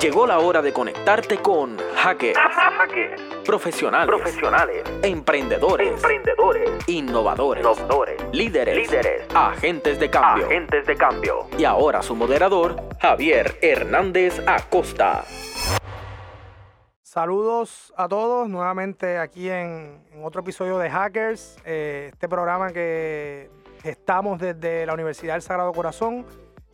Llegó la hora de conectarte con hackers, profesionales, profesionales, emprendedores, emprendedores, innovadores, innovadores, líderes, líderes, agentes de cambio. agentes de cambio. Y ahora su moderador, Javier Hernández Acosta. Saludos a todos nuevamente aquí en, en otro episodio de Hackers, eh, este programa que estamos desde la Universidad del Sagrado Corazón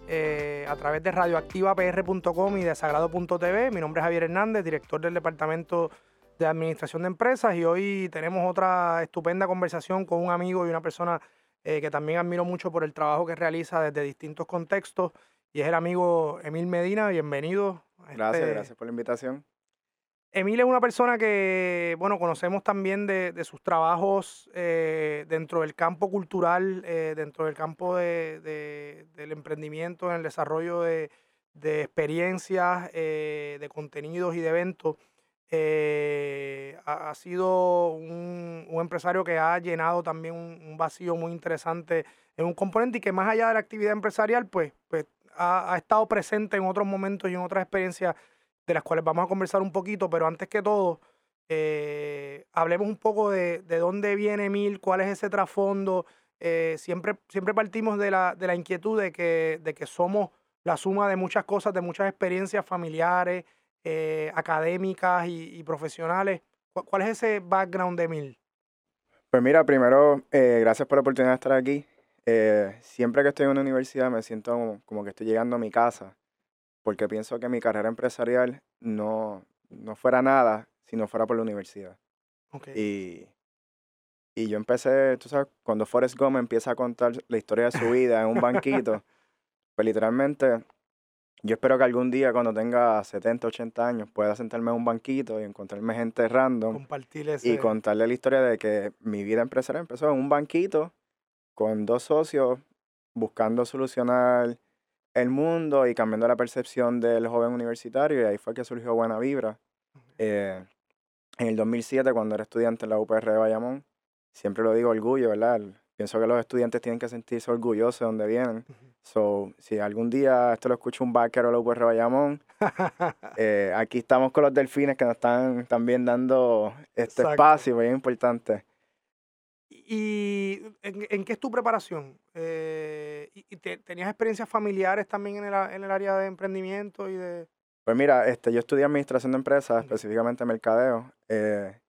eh, a través de radioactivapr.com y de sagrado.tv. Mi nombre es Javier Hernández, director del Departamento de Administración de Empresas y hoy tenemos otra estupenda conversación con un amigo y una persona eh, que también admiro mucho por el trabajo que realiza desde distintos contextos y es el amigo Emil Medina. Bienvenido. a Gracias, este- gracias por la invitación. Emil es una persona que, bueno, conocemos también de, sus trabajos eh, dentro del campo cultural, eh, dentro del campo de- de- del emprendimiento, en el desarrollo de, experiencias, eh, de contenidos y de eventos. Ha, sido un, empresario que ha llenado también un, vacío muy interesante en un componente y que más allá de la actividad empresarial, pues, pues ha estado presente en otros momentos y en otras experiencias de las cuales vamos a conversar un poquito, pero antes que todo, eh, hablemos un poco de, de dónde viene Emil, cuál es ese trasfondo. Eh, siempre, siempre partimos de la, de la inquietud de que, de que somos la suma de muchas cosas, de muchas experiencias familiares, eh, académicas y, profesionales. ¿Cuál, es ese background de Emil? Pues mira, primero, gracias por la oportunidad de estar aquí. Siempre que estoy en una universidad me siento como que estoy llegando a mi casa, porque pienso que mi carrera empresarial no, no fuera nada si no fuera por la universidad. Okay. Y, y yo empecé, tú sabes, cuando Forrest Gump empieza a contar la historia de su vida en un banquito, pues literalmente yo espero que algún día cuando tenga 70, 80 años pueda sentarme en un banquito y encontrarme gente random Compartir ese... y contarle la historia de que mi vida empresarial empezó en un banquito con dos socios buscando solucionar el mundo y cambiando la percepción del joven universitario y ahí fue que surgió Buena Vibra. Eh, en el 2007, cuando era estudiante en la UPR de Bayamón, siempre lo digo orgullo, ¿verdad? Pienso que los estudiantes tienen que sentirse orgullosos de donde vienen. So, si algún día esto lo escucha un backer o la UPR de Bayamón, eh, aquí estamos con los delfines que nos están también dando este Exacto. espacio, bien importante. ¿Y en, en qué es tu preparación? Eh, y, te- ¿Tenías experiencias familiares también en el, en el área de emprendimiento y de...? Pues mira, este, yo estudié administración de empresas, Ok. específicamente mercadeo, eh,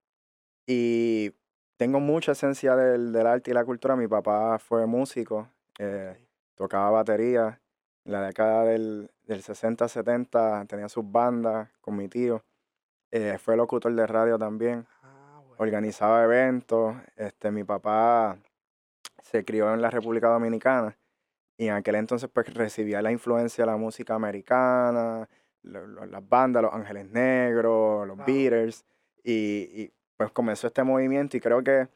y tengo mucha esencia del, del arte y la cultura. Mi papá fue músico, eh, tocaba batería. En la década del, del 60, 70 tenía sus bandas con mi tío. eh, fue locutor de radio también. Organizaba eventos. Este, mi papá se crió en la República Dominicana y en aquel entonces pues recibía la influencia de la música americana, lo- lo- las bandas, los Ángeles Negros, los Wow. Beatles y, y, pues comenzó este movimiento y creo que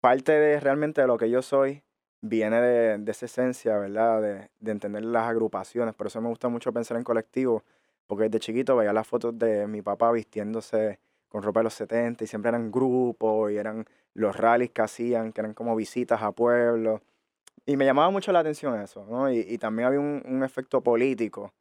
parte de realmente de lo que yo soy viene de, de esa esencia, ¿verdad? De, de entender las agrupaciones. Por eso me gusta mucho pensar en colectivo, porque desde chiquito veía las fotos de mi papá vistiéndose con ropa de los 70 y siempre eran grupos y eran los rallies que hacían, que eran como visitas a pueblos. Y me llamaba mucho la atención eso, ¿no? Y, y también había un, un efecto político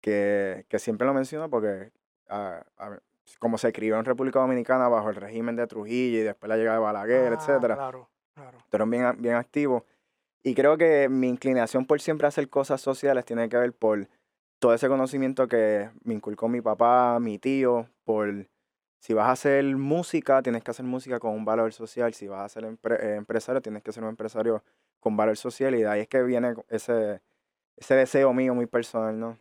que, que siempre lo menciono porque ah, a- como se crió en República Dominicana bajo el régimen de Trujillo y después la llegada de Balaguer, Ah, etcétera, Claro, claro. fueron bien, a- bien activos. Y creo que mi inclinación por siempre hacer cosas sociales tiene que ver por todo ese conocimiento que me inculcó mi papá, mi tío, por si vas a hacer música, tienes que hacer música con un valor social, si vas a ser empre- eh, empresario, tienes que ser un empresario con valor social y de ahí es que viene ese, ese deseo mío muy personal, ¿no?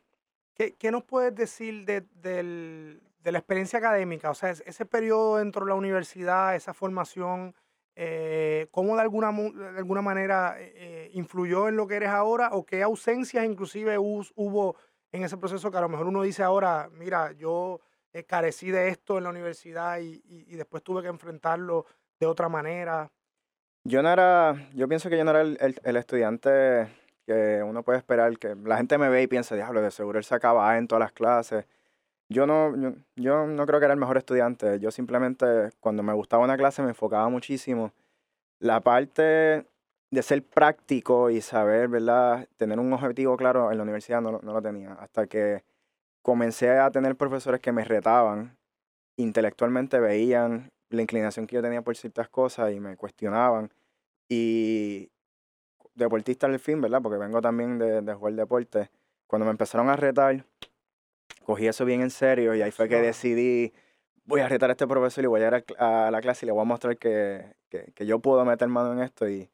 ¿Qué, qué nos puedes decir de, del- de la experiencia académica? O sea, es- ese periodo dentro de la universidad, esa formación, eh, ¿cómo de alguna, de alguna manera eh, eh, influyó en lo que eres ahora? ¿O qué ausencias inclusive hubo en ese proceso que a lo mejor uno dice ahora, mira, yo eh, carecí de esto en la universidad y, y- y después tuve que enfrentarlo de otra manera? Yo no era, yo pienso que yo no era el, el- el estudiante que uno puede esperar, que la gente me ve y piensa, diablo, de seguro él sacaba A en todas las clases. Yo no, yo, yo no creo que era el mejor estudiante. Yo simplemente, cuando me gustaba una clase, me enfocaba muchísimo. La parte de ser práctico y saber, ¿verdad? Tener un objetivo claro en la universidad no, no lo tenía. Hasta que comencé a tener profesores que me retaban, intelectualmente veían la inclinación que yo tenía por ciertas cosas y me cuestionaban. Y deportista al fin, ¿verdad? Porque vengo también de, de jugar deporte. Cuando me empezaron a retar, cogí eso bien en serio y ahí fue que decidí, voy a retar a este profesor y voy a ir a, la clase y le voy a mostrar que, que, yo puedo meter mano en esto. Y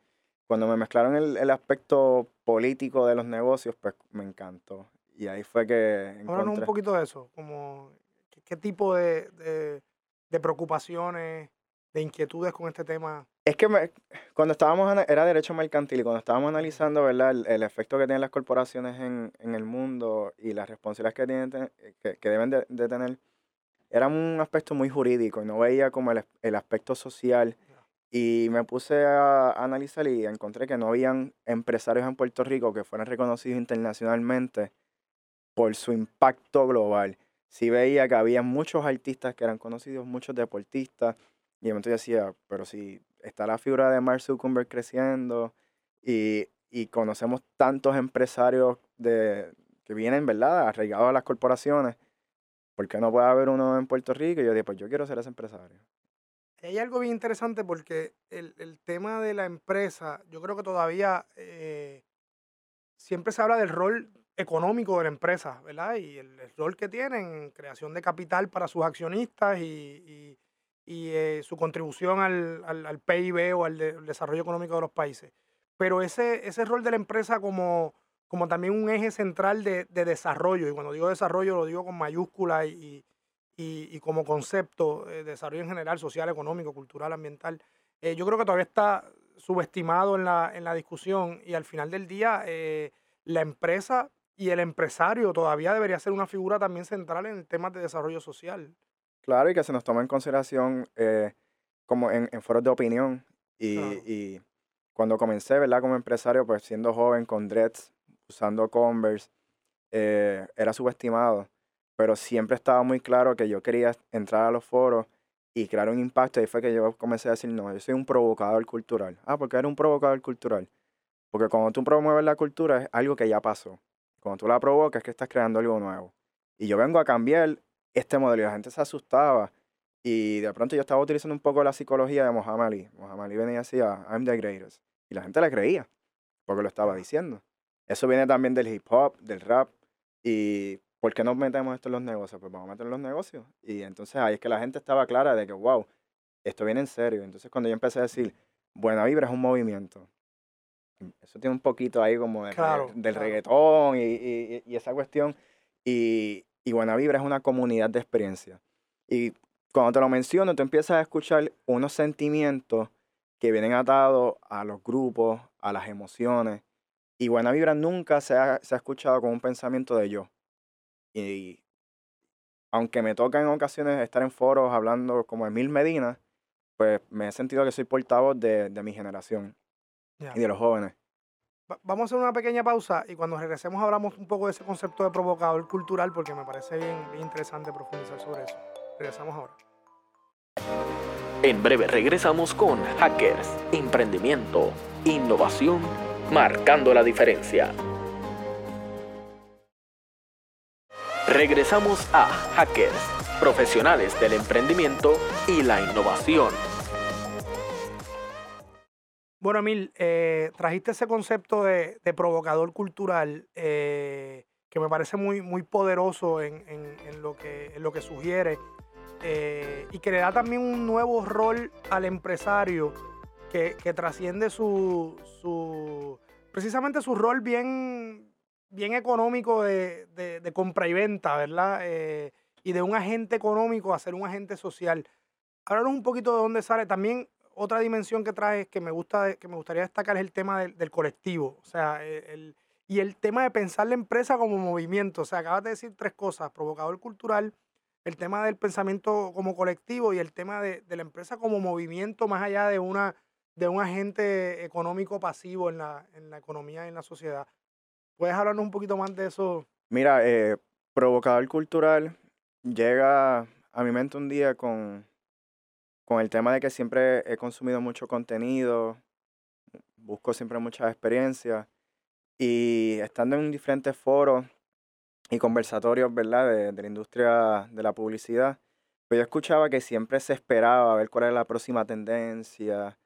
cuando me mezclaron el, el aspecto político de los negocios, pues me encantó. Y ahí fue que... Encontré... un poquito de eso, como qué, tipo de, de, de preocupaciones, de inquietudes con este tema? Es que cuando estábamos, era derecho mercantil y cuando estábamos analizando, ¿verdad? El, efecto que tienen las corporaciones en, en, el mundo y las responsabilidades que, tienen, que, que deben de, tener, era un aspecto muy jurídico y no veía como el, el aspecto social. Y me puse a, analizar y encontré que no habían empresarios en Puerto Rico que fueran reconocidos internacionalmente por su impacto global. Sí veía que había muchos artistas que eran conocidos, muchos deportistas, y entonces decía, pero si está la figura de Mark Zuckerberg creciendo y, y conocemos tantos empresarios de, que vienen, ¿verdad?, arraigados a las corporaciones, ¿por qué no puede haber uno en Puerto Rico? Y yo dije, pues yo quiero ser ese empresario. Hay algo bien interesante porque el, el tema de la empresa, yo creo que todavía eh, siempre se habla del rol económico de la empresa, ¿verdad? Y el, rol que tienen en creación de capital para sus accionistas y y eh, su contribución al, al, PIB o al, desarrollo económico de los países. Pero ese, ese rol de la empresa como, como también un eje central de, de desarrollo, y cuando digo desarrollo lo digo con mayúscula y, y, y como concepto, de desarrollo en general, social, económico, cultural, ambiental, eh, yo creo que todavía está subestimado en la, en la discusión y al final del día eh, la empresa y el empresario todavía debería ser una figura también central en el tema de desarrollo social. Claro, y que se nos tome en consideración eh, como en, foros de opinión. Y, y, cuando comencé, ¿verdad? Como empresario, pues siendo joven, con dreads, usando Converse, eh, era subestimado. Pero siempre estaba muy claro que yo quería entrar a los foros y crear un impacto. Y fue que yo comencé a decir, no, yo soy un provocador cultural. Ah, porque era un provocador cultural. Porque cuando tú promueves la cultura es algo que ya pasó. Cuando tú la provocas es que estás creando algo nuevo. Y yo vengo a cambiar este modelo y la gente se asustaba. Y de pronto yo estaba utilizando un poco la psicología de Muhammad Ali. Muhammad Ali venía y decía, I'm the greatest. Y la gente le creía, porque lo estaba diciendo. Eso viene también del hip hop, del rap. Y ¿por qué no metemos esto en los negocios? Pues vamos a meterlo en los negocios. Y entonces ahí es que la gente estaba clara de que, wow, esto viene en serio. Entonces cuando yo empecé a decir, Buena Vibra es un movimiento. Eso tiene un poquito ahí como del reggaetón y, y, y, esa cuestión. Y, y Buena Vibra es una comunidad de experiencia. Y cuando te lo menciono, tú empiezas a escuchar unos sentimientos que vienen atados a los grupos, a las emociones. Y Buena Vibra nunca se ha, se ha escuchado con un pensamiento de yo. Y aunque me toca en ocasiones estar en foros hablando como Emil Medina, pues me he sentido que soy portavoz de, de mi generación y de los jóvenes vamos a hacer una pequeña pausa y cuando regresemos hablamos un poco de ese concepto de provocador cultural porque me parece bien, interesante profundizar sobre eso. Regresamos ahora. En breve regresamos con Hackers, Emprendimiento, Innovación, Marcando la Diferencia. Regresamos a Hackers, profesionales del emprendimiento y la innovación. Bueno, Emil, eh, trajiste ese concepto de, provocador cultural eh, que me parece muy, muy poderoso en, lo, que, lo que sugiere eh, y que le da también un nuevo rol al empresario que, trasciende su, su, precisamente su rol bien, bien económico de, de compra y venta, ¿verdad? y de un agente económico a ser un agente social. Háblanos un poquito de dónde sale. También otra dimensión que trae que me, gusta, que me gustaría destacar es el tema del, colectivo. O sea, e, el, y el tema de pensar la empresa como movimiento. O sea, acabas de decir tres cosas: provocador cultural, el tema del pensamiento como colectivo y el tema de, la empresa como movimiento más allá de, una, de un agente económico pasivo en la, en la economía y en la sociedad. ¿Puedes hablarnos un poquito más de eso? Mira, eh, provocador cultural llega a mi mente un día con con el tema de que siempre he consumido mucho contenido, busco siempre muchas experiencias y estando en diferentes foros y conversatorios, ¿verdad? De, la industria de la publicidad, pues yo escuchaba que siempre se esperaba ver cuál era la próxima tendencia,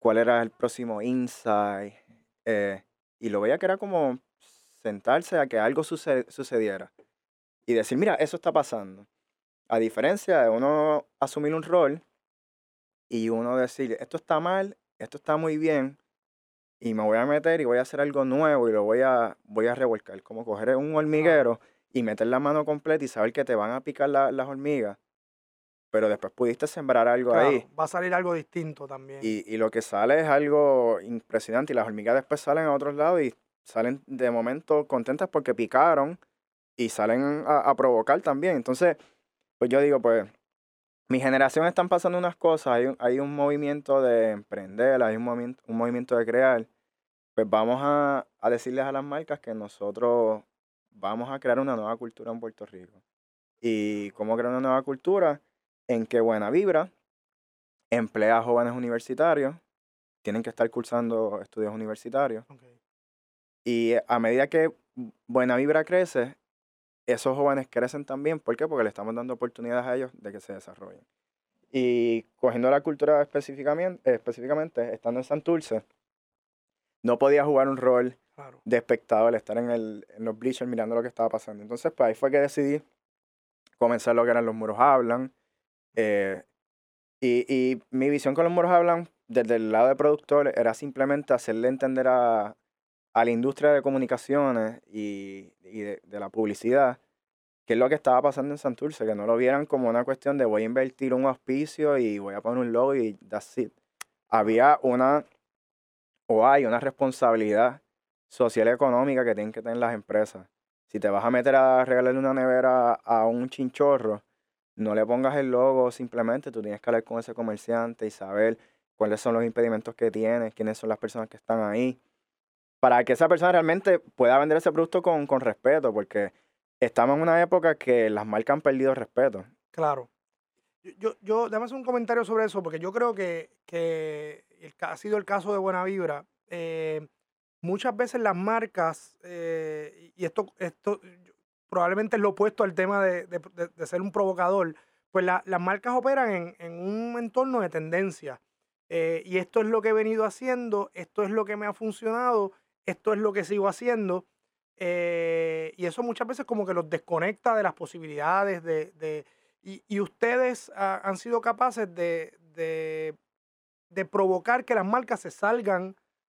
cuál era el próximo insight, eh, y lo veía que era como sentarse a que algo sucediera y decir, mira, eso está pasando. A diferencia de uno asumir un rol y uno decir, esto está mal, esto está muy bien, y me voy a meter y voy a hacer algo nuevo y lo voy a, voy a revolcar. Como coger un hormiguero y meter la mano completa y saber que te van a picar las hormigas, pero después pudiste sembrar algo ahí. Va a salir algo distinto también. Y, y, lo que sale es algo impresionante y las hormigas después salen a otros lados y salen de momento contentas porque picaron y salen a, a provocar también. Entonces, pues yo digo, pues mi generación están pasando unas cosas, hay un, hay un movimiento de emprender, hay un movimiento, un movimiento de crear, pues vamos a, a decirles a las marcas que nosotros vamos a crear una nueva cultura en Puerto Rico. ¿Y cómo crear una nueva cultura? En que Buena Vibra emplea a jóvenes universitarios, tienen que estar cursando estudios universitarios. Y a medida que Buena Vibra crece, esos jóvenes crecen también. ¿Por qué? Porque le estamos dando oportunidades a ellos de que se desarrollen. Y cogiendo la cultura específicamente, específicamente estando en Santurce, no podía jugar un rol de espectador, estar en, el, en los bleachers mirando lo que estaba pasando. Entonces, pues ahí fue que decidí comenzar lo que eran Los Muros Hablan. Eh, y, y, mi visión con Los Muros Hablan, desde el lado de productor, era simplemente hacerle entender a, a la industria de comunicaciones y, y de, de, la publicidad qué es lo que estaba pasando en Santurce, que no lo vieran como una cuestión de voy a invertir un auspicio y voy a poner un logo y that's it. Había una, o hay una responsabilidad social y económica que tienen que tener las empresas. Si te vas a meter a regalarle una nevera a un chinchorro, no le pongas el logo simplemente, tú tienes que hablar con ese comerciante y saber cuáles son los impedimentos que tiene, quiénes son las personas que están ahí para que esa persona realmente pueda vender ese producto con, con respeto, porque estamos en una época que las marcas han perdido respeto. Claro. Yo, yo, déjame hacer un comentario sobre eso, porque yo creo que, que ha sido el caso de Buena Vibra. Eh, muchas veces las marcas, eh, y esto, esto probablemente es lo opuesto al tema de, de, ser un provocador, pues la, las marcas operan en, en, un entorno de tendencia. Eh, y esto es lo que he venido haciendo, esto es lo que me ha funcionado esto es lo que sigo haciendo. Eh, y eso muchas veces como que los desconecta de las posibilidades de... de y, ustedes han sido capaces de, de, de, provocar que las marcas se salgan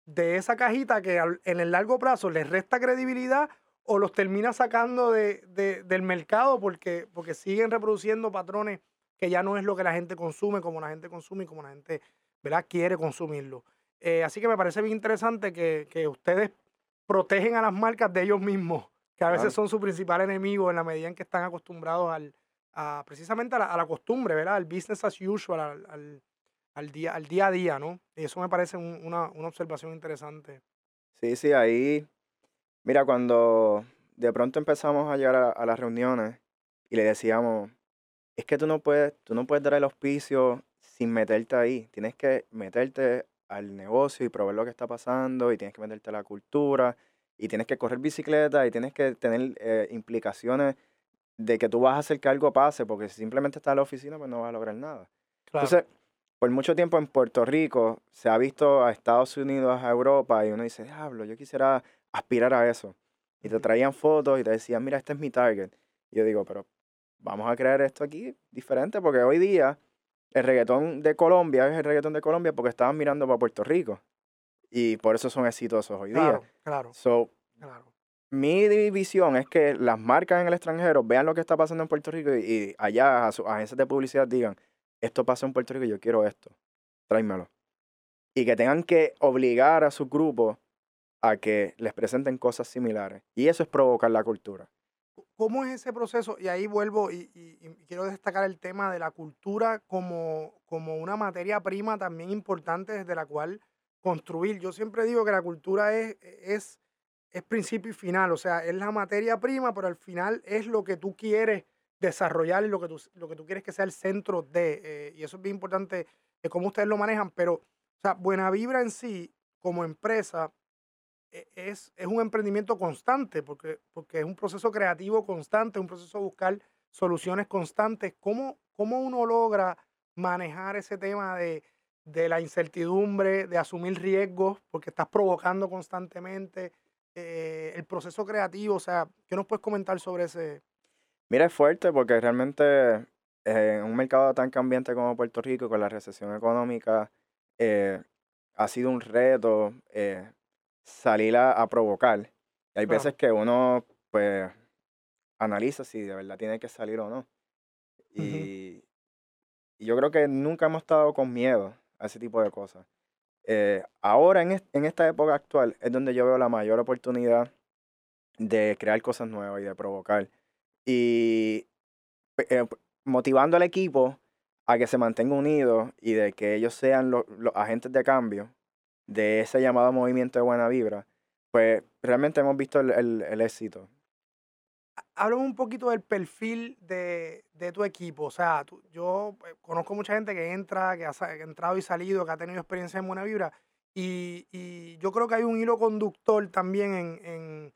de esa cajita que en el largo plazo les resta credibilidad o los termina sacando de, del mercado porque, porque siguen reproduciendo patrones que ya no es lo que la gente consume, como la gente consume y como la gente ¿verdad? quiere consumirlo. Eh, así que me parece bien interesante que, que, ustedes protegen a las marcas de ellos mismos, que a veces son su principal enemigo en la medida en que están acostumbrados al, a, precisamente a la, a la costumbre, ¿verdad? Al business as usual, al, al, al, día, al día a día, ¿no? Y eso me parece un, una, una observación interesante. Sí, sí, ahí, mira, cuando de pronto empezamos a llegar a, a, las reuniones y le decíamos, es que tú no puedes, tú no puedes dar el auspicio sin meterte ahí, tienes que meterte al negocio y probar lo que está pasando y tienes que meterte a la cultura y tienes que correr bicicleta y tienes que tener eh, implicaciones de que tú vas a hacer que algo pase, porque si simplemente estás en la oficina, pues no vas a lograr nada. Claro. Entonces, por mucho tiempo en Puerto Rico se ha visto a Estados Unidos, a Europa, y uno dice, diablo, yo quisiera aspirar a eso. Y te traían fotos y te decían, mira, este es mi target. Y yo digo, pero vamos a crear esto aquí diferente, porque hoy día el reggaetón de Colombia es el reggaetón de Colombia porque estaban mirando para Puerto Rico. Y por eso son exitosos hoy día. Claro, so, claro. Mi visión es que las marcas en el extranjero vean lo que está pasando en Puerto Rico y, allá a sus agencias de publicidad digan, esto pasa en Puerto Rico y yo quiero esto, tráemelo. Y que tengan que obligar a sus grupos a que les presenten cosas similares. Y eso es provocar la cultura. ¿Cómo es ese proceso? Y ahí vuelvo y, quiero destacar el tema de la cultura como, como una materia prima también importante desde la cual construir. Yo siempre digo que la cultura es, es, principio y final, o sea, es la materia prima, pero al final es lo que tú quieres desarrollar y lo que tú, lo que tú quieres que sea el centro de. Eh, y eso es bien importante de cómo ustedes lo manejan, pero, o sea, Buena Vibra en sí, como empresa, es, es un emprendimiento constante, porque, porque es un proceso creativo constante, un proceso de buscar soluciones constantes. ¿Cómo, cómo uno logra manejar ese tema de, de la incertidumbre, de asumir riesgos, porque estás provocando constantemente eh, el proceso creativo? O sea, ¿qué nos puedes comentar sobre ese? Mira, es fuerte porque realmente eh, en un mercado tan cambiante como Puerto Rico, con la recesión económica, eh, ha sido un reto salir a, provocar. Y hay veces que uno, pues, analiza si de verdad tiene que salir o no. Y, y yo creo que nunca hemos estado con miedo a ese tipo de cosas. Eh, ahora, en, en esta época actual, es donde yo veo la mayor oportunidad de crear cosas nuevas y de provocar. Y eh, motivando al equipo a que se mantenga unido y de que ellos sean los, los agentes de cambio de ese llamado movimiento de buena vibra, pues realmente hemos visto el, el, el éxito háblame un poquito del perfil de, tu equipo. O sea, yo eh, conozco mucha gente que entra, que ha, entrado y salido, que ha tenido experiencia en Buena Vibra. Y, yo creo que hay un hilo conductor también en,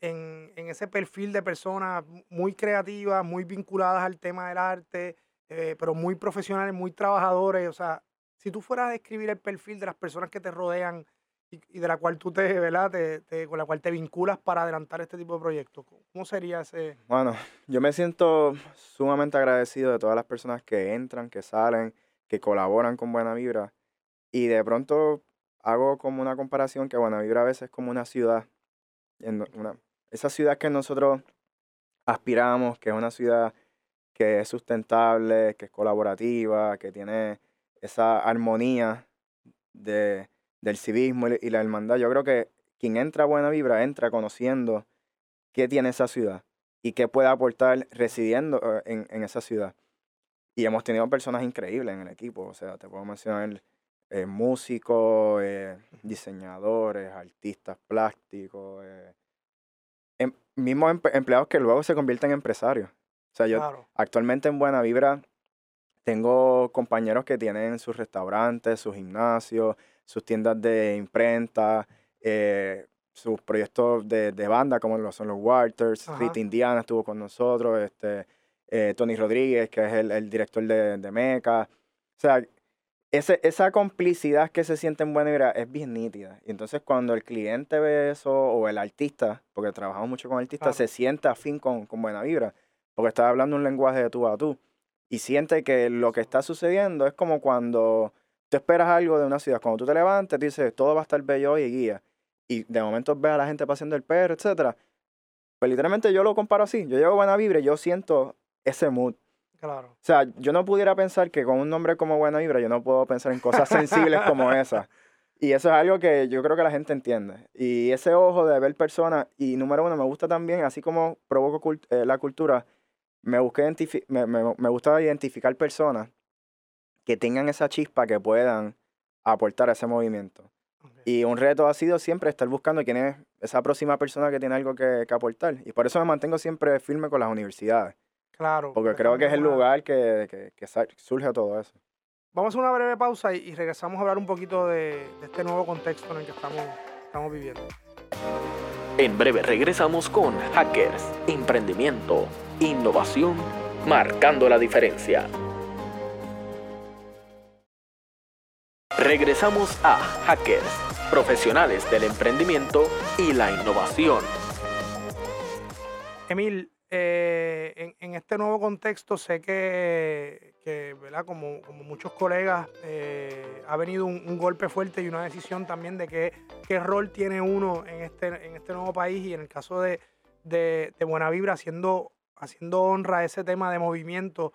ese perfil de personas muy creativas, muy vinculadas al tema del arte, eh, pero muy profesionales, muy trabajadores. O sea, si tú fueras a describir el perfil de las personas que te rodean, y, de la cual tú te, ¿verdad? Te, con la cual te vinculas para adelantar este tipo de proyectos. ¿Cómo sería ese? Bueno, yo me siento sumamente agradecido de todas las personas que entran, que salen, que colaboran con Buena Vibra. Y de pronto hago como una comparación que Buena Vibra a veces es como una ciudad. En una, esa ciudad que nosotros aspiramos, que es una ciudad que es sustentable, que es colaborativa, que tiene esa armonía de del civismo y la hermandad. Yo creo que quien entra a Buena Vibra entra conociendo qué tiene esa ciudad y qué puede aportar residiendo eh, en, en esa ciudad. Y hemos tenido personas increíbles en el equipo, o sea, te puedo mencionar eh, músicos, eh, diseñadores, artistas plásticos, em, mismos empleados que luego se convierten en empresarios. O sea, yo actualmente en Buena Vibra tengo compañeros que tienen sus restaurantes, sus gimnasios, sus tiendas de imprenta, eh, sus proyectos de, de, banda como lo son los Waters, Rita Indiana estuvo con nosotros, este, eh, Tony Rodríguez, que es el, el director de, de Meca. O sea, ese, esa complicidad que se siente en Buena Vibra es bien nítida. Y entonces cuando el cliente ve eso, o el artista, porque trabajamos mucho con artistas, se siente afín con, con Buena Vibra, porque está hablando un lenguaje de tú a tú. Y siente que lo que está sucediendo es como cuando tú esperas algo de una ciudad. Cuando tú te levantes, dices, todo va a estar bello hoy y guía. Y de momento ves a la gente paseando el perro, etc. Pues literalmente yo lo comparo así. Yo llevo buena vibra y yo siento ese mood. Claro. O sea, yo no pudiera pensar que con un nombre como Buena Vibra yo no puedo pensar en cosas sensibles como esa. Y eso es algo que yo creo que la gente entiende. Y ese ojo de ver personas, y número uno, me gusta también, así como provoco eh, la cultura, me, busqué me, me, me gusta identificar personas que tengan esa chispa que puedan aportar a ese movimiento. Y un reto ha sido siempre estar buscando quién es esa próxima persona que tiene algo que, aportar. Y por eso me mantengo siempre firme con las universidades. Claro. Porque creo que es el lugar que, que, surge todo eso. Vamos a una breve pausa y, regresamos a hablar un poquito de, de, este nuevo contexto en el que estamos, estamos viviendo. En breve regresamos con Hackers, Emprendimiento, Innovación, Marcando la Diferencia. Regresamos a Hackers, profesionales del emprendimiento y la innovación. Emil, eh, en, este nuevo contexto sé que. Como, muchos colegas, eh, ha venido un, golpe fuerte y una decisión también de qué, rol tiene uno en este, en este nuevo país y en el caso de, de, Vibra, haciendo, haciendo honra a ese tema de movimiento.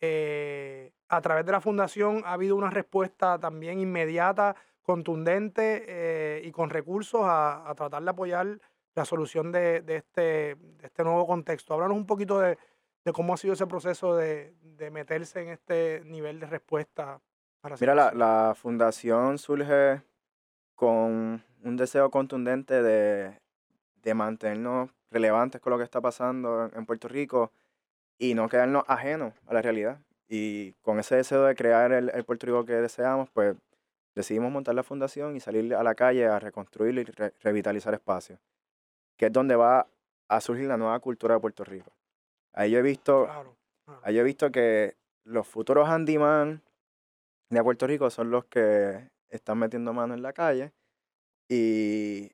Eh, a través de la fundación ha habido una respuesta también inmediata, contundente eh, y con recursos a, tratar de apoyar la solución de, este, este, nuevo contexto. Háblanos un poquito de, cómo ha sido ese proceso de, meterse en este nivel de respuesta. Para Mira, la, la, fundación surge con un deseo contundente de, mantenernos relevantes con lo que está pasando en Puerto Rico y no quedarnos ajenos a la realidad. Y con ese deseo de crear el, el Puerto Rico que deseamos, pues decidimos montar la fundación y salir a la calle a reconstruir y revitalizar espacios, que es donde va a surgir la nueva cultura de Puerto Rico. Ahí yo he visto, Ahí he visto que los futuros handyman de Puerto Rico son los que están metiendo mano en la calle y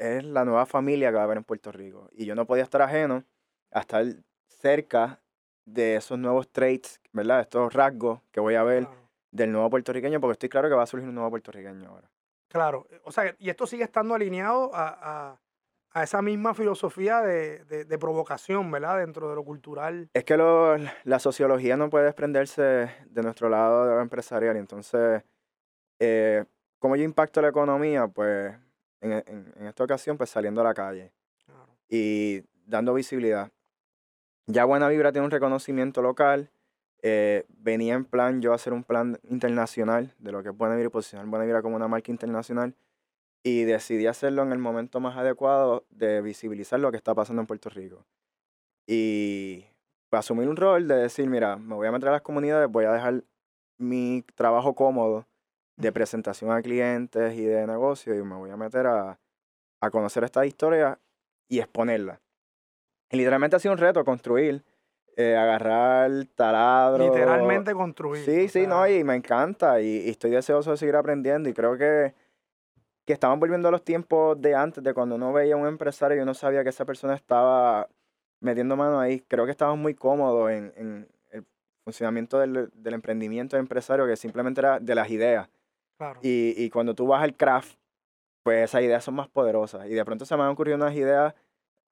es la nueva familia que va a haber en Puerto Rico. Y yo no podía estar ajeno a estar cerca de esos nuevos traits, ¿verdad? Estos rasgos que voy a ver del nuevo puertorriqueño, porque estoy claro que va a surgir un nuevo puertorriqueño ahora. Claro, eh, o sea, y esto sigue estando alineado a, a, esa misma filosofía de, de, provocación, ¿verdad? Dentro de lo cultural. Es que lo, la sociología no puede desprenderse de nuestro lado empresarial, entonces, eh, ¿cómo yo impacto la economía? Pues en, en, en, esta ocasión, pues saliendo a la calle y dando visibilidad. Ya Buena Vibra tiene un reconocimiento local, eh, venía en plan yo hacer un plan internacional de lo que es Buena Vibra y posicionar Buena Vibra como una marca internacional y decidí hacerlo en el momento más adecuado de visibilizar lo que está pasando en Puerto Rico. Y asumir un rol de decir, mira, me voy a meter a las comunidades, voy a dejar mi trabajo cómodo de presentación a clientes y de negocio y me voy a meter a, a conocer esta historia y exponerla. Y literalmente ha sido un reto construir eh, agarrar taladro. Literalmente construir. Sí, sí, no, y me encanta y, estoy deseoso de seguir aprendiendo y creo que, que estamos volviendo a los tiempos de antes, de cuando uno veía a un empresario y uno sabía que esa persona estaba metiendo mano ahí. Creo que estamos muy cómodos en, en el funcionamiento del, del, emprendimiento empresario que simplemente era de las ideas. Claro. Y, y cuando tú vas al craft, pues esas ideas son más poderosas. Y de pronto se me han ocurrido unas ideas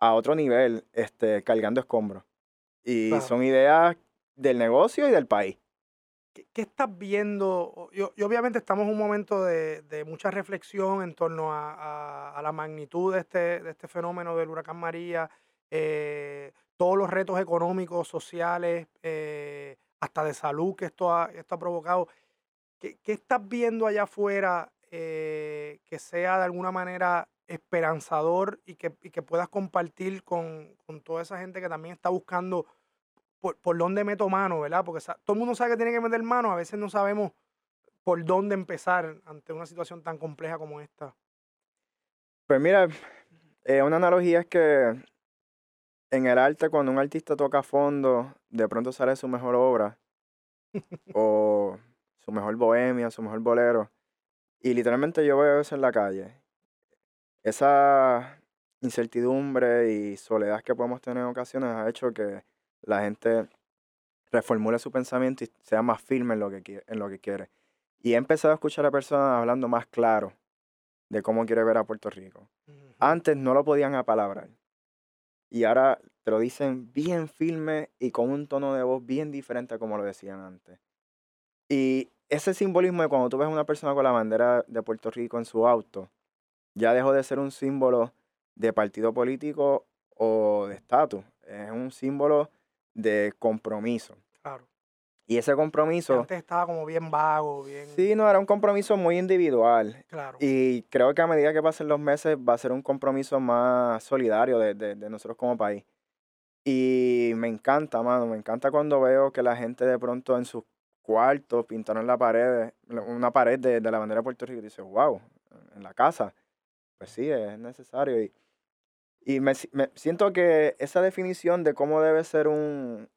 a otro nivel, este, cargando escombros. Y son ideas del negocio y del país. ¿Qué, estás viendo? Y, obviamente estamos en un momento de, mucha reflexión en torno a, la magnitud de este, de este fenómeno del huracán María, eh, todos los retos económicos, sociales, eh, hasta de salud que esto ha, esto ha provocado. ¿Qué, estás viendo allá afuera eh, que sea de alguna manera esperanzador y que, y que puedas compartir con, con, toda esa gente que también está buscando por, por dónde meto mano, ¿verdad? Porque todo el mundo sabe que tiene que meter mano, a veces no sabemos por dónde empezar ante una situación tan compleja como esta. Pues mira, eh, una analogía es que en el arte, cuando un artista toca a fondo, de pronto sale su mejor obra, o su mejor bohemia, su mejor bolero. Y literalmente yo veo eso en la calle esa incertidumbre y soledad que podemos tener en ocasiones ha hecho que la gente reformule su pensamiento y sea más firme en lo que, en lo que quiere. Y he empezado a escuchar a personas hablando más claro de cómo quiere ver a Puerto Rico. Antes no lo podían apalabrar. Y ahora te lo dicen bien firme y con un tono de voz bien diferente a como lo decían antes. Y ese simbolismo de cuando tú ves a una persona con la bandera de Puerto Rico en su auto, ya dejó de ser un símbolo de partido político o de estatus. Es un símbolo de compromiso. Claro. Y ese compromiso... Antes estaba como bien vago, bien... Sí, no, era un compromiso muy individual. Claro. Y creo que a medida que pasen los meses va a ser un compromiso más solidario de, de, de nosotros como país. Y me encanta, mano, me encanta cuando veo que la gente de pronto en sus cuartos pintaron la pared, una pared de, de la bandera de Puerto Rico y dice, wow, en la casa pues sí, es necesario. Y, y me, siento que esa definición de cómo debe ser un,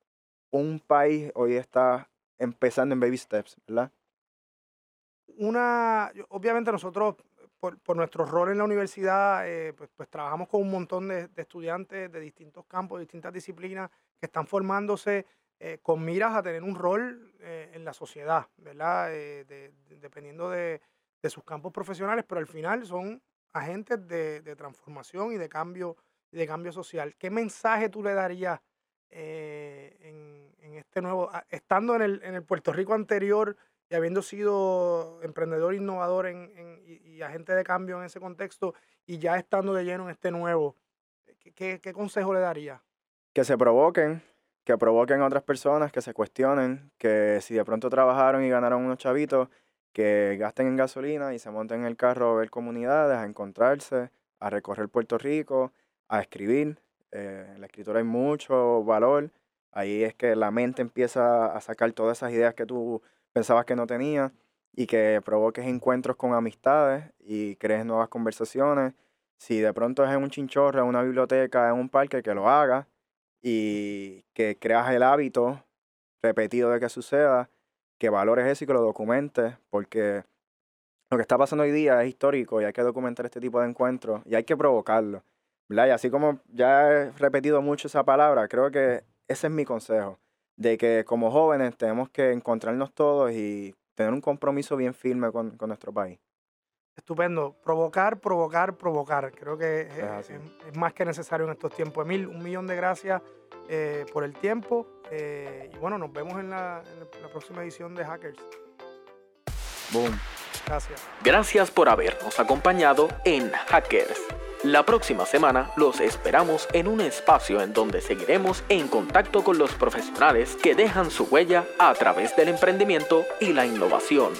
un país hoy está empezando en baby steps, ¿verdad? Una, obviamente nosotros, por, por nuestro rol en la universidad, eh, pues, pues, trabajamos con un montón de, estudiantes de distintos campos, de distintas disciplinas, que están formándose eh, con miras a tener un rol eh, en la sociedad, ¿verdad? dependiendo de, sus campos profesionales, pero al final son agentes de, transformación y de cambio, de cambio social. ¿Qué mensaje tú le darías eh, en, este nuevo, estando en el, en el Puerto Rico anterior y habiendo sido emprendedor innovador en, y, agente de cambio en ese contexto y ya estando de lleno en este nuevo, ¿qué, qué, consejo le daría? Que se provoquen, que provoquen a otras personas, que se cuestionen, que si de pronto trabajaron y ganaron unos chavitos, que gasten en gasolina y se monten en el carro a ver comunidades, a encontrarse, a recorrer Puerto Rico, a escribir. Eh, en la escritura hay mucho valor. Ahí es que la mente empieza a sacar todas esas ideas que tú pensabas que no tenías. y que provoques encuentros con amistades y crees nuevas conversaciones. Si de pronto es en un chinchorro, en una biblioteca, en un parque, que lo hagas y que creas el hábito repetido de que suceda, que valores eso y que lo documentes, porque lo que está pasando hoy día es histórico y hay que documentar este tipo de encuentros y hay que provocarlo. ¿verdad? Y así como ya he repetido mucho esa palabra, creo que ese es mi consejo, de que como jóvenes tenemos que encontrarnos todos y tener un compromiso bien firme con, nuestro país. Estupendo. Provocar, provocar, provocar. Creo que es, más que necesario en estos tiempos. Emil, un millón de gracias eh, por el tiempo. Eh, y bueno, nos vemos en la, en la próxima edición de Hackers. Boom. Gracias. Gracias por habernos acompañado en Hackers. La próxima semana los esperamos en un espacio en donde seguiremos en contacto con los profesionales que dejan su huella a través del emprendimiento y la innovación.